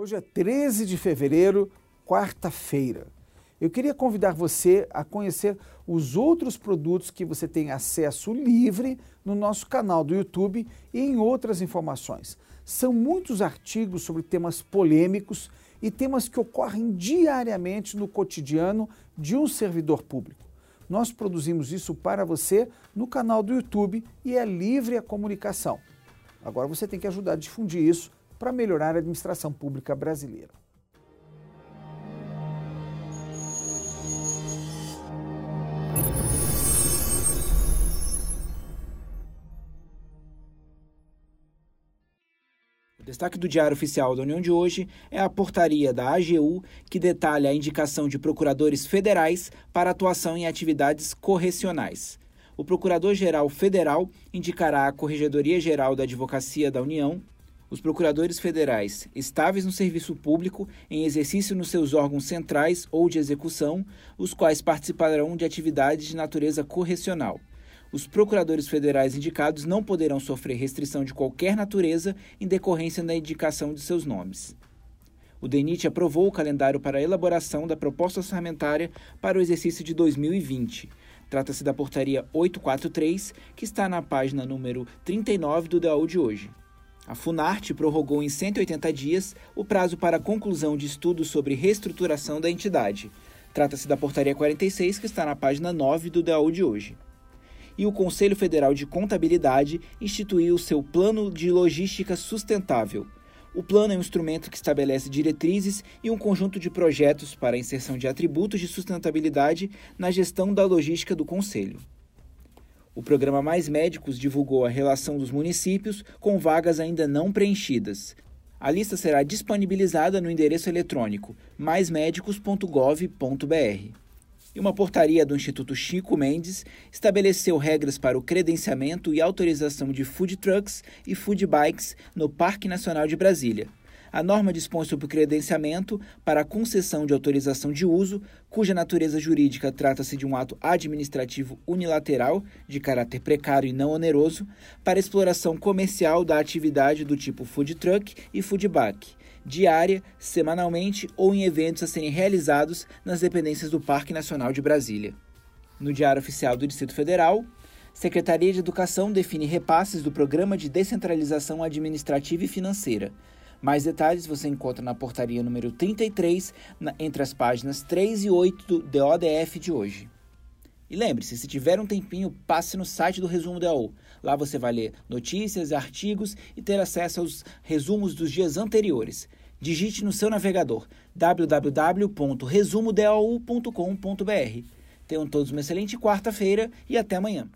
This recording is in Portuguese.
Hoje é 13 de fevereiro, quarta-feira. Eu queria convidar você a conhecer os outros produtos que você tem acesso livre no nosso canal do YouTube e em outras informações. São muitos artigos sobre temas polêmicos e temas que ocorrem diariamente no cotidiano de um servidor público. Nós produzimos isso para você no canal do YouTube e é livre a comunicação. Agora você tem que ajudar a difundir isso para melhorar a administração pública brasileira. O destaque do Diário Oficial da União de hoje é a portaria da AGU que detalha a indicação de procuradores federais para atuação em atividades correcionais. O Procurador-Geral Federal indicará a Corregedoria Geral da Advocacia da União os procuradores federais estáveis no serviço público em exercício nos seus órgãos centrais ou de execução, os quais participarão de atividades de natureza correcional os procuradores federais indicados não poderão sofrer restrição de qualquer natureza em decorrência da indicação de seus nomes. O DENIT aprovou o calendário para a elaboração da proposta orçamentária para o exercício de 2020. Trata-se da portaria 843, que está na página número 39 do DAU de hoje. A Funarte prorrogou em 180 dias o prazo para conclusão de estudos sobre reestruturação da entidade. Trata-se da portaria 46, que está na página 9 do DAU de hoje e o Conselho Federal de Contabilidade instituiu seu Plano de Logística Sustentável. O plano é um instrumento que estabelece diretrizes e um conjunto de projetos para a inserção de atributos de sustentabilidade na gestão da logística do Conselho. O programa Mais Médicos divulgou a relação dos municípios com vagas ainda não preenchidas. A lista será disponibilizada no endereço eletrônico maismedicos.gov.br e uma portaria do Instituto Chico Mendes estabeleceu regras para o credenciamento e autorização de food trucks e food bikes no Parque Nacional de Brasília. A norma dispõe sobre o credenciamento para a concessão de autorização de uso, cuja natureza jurídica trata-se de um ato administrativo unilateral, de caráter precário e não oneroso, para exploração comercial da atividade do tipo food truck e food bike diária, semanalmente ou em eventos a serem realizados nas dependências do Parque Nacional de Brasília. No Diário Oficial do Distrito Federal, Secretaria de Educação define repasses do Programa de Descentralização Administrativa e Financeira. Mais detalhes você encontra na portaria número 33, na, entre as páginas 3 e 8 do DODF de hoje. E lembre-se, se tiver um tempinho, passe no site do Resumo DAO. Lá você vai ler notícias, artigos e ter acesso aos resumos dos dias anteriores. Digite no seu navegador www.resumodau.com.br. Tenham todos uma excelente quarta-feira e até amanhã.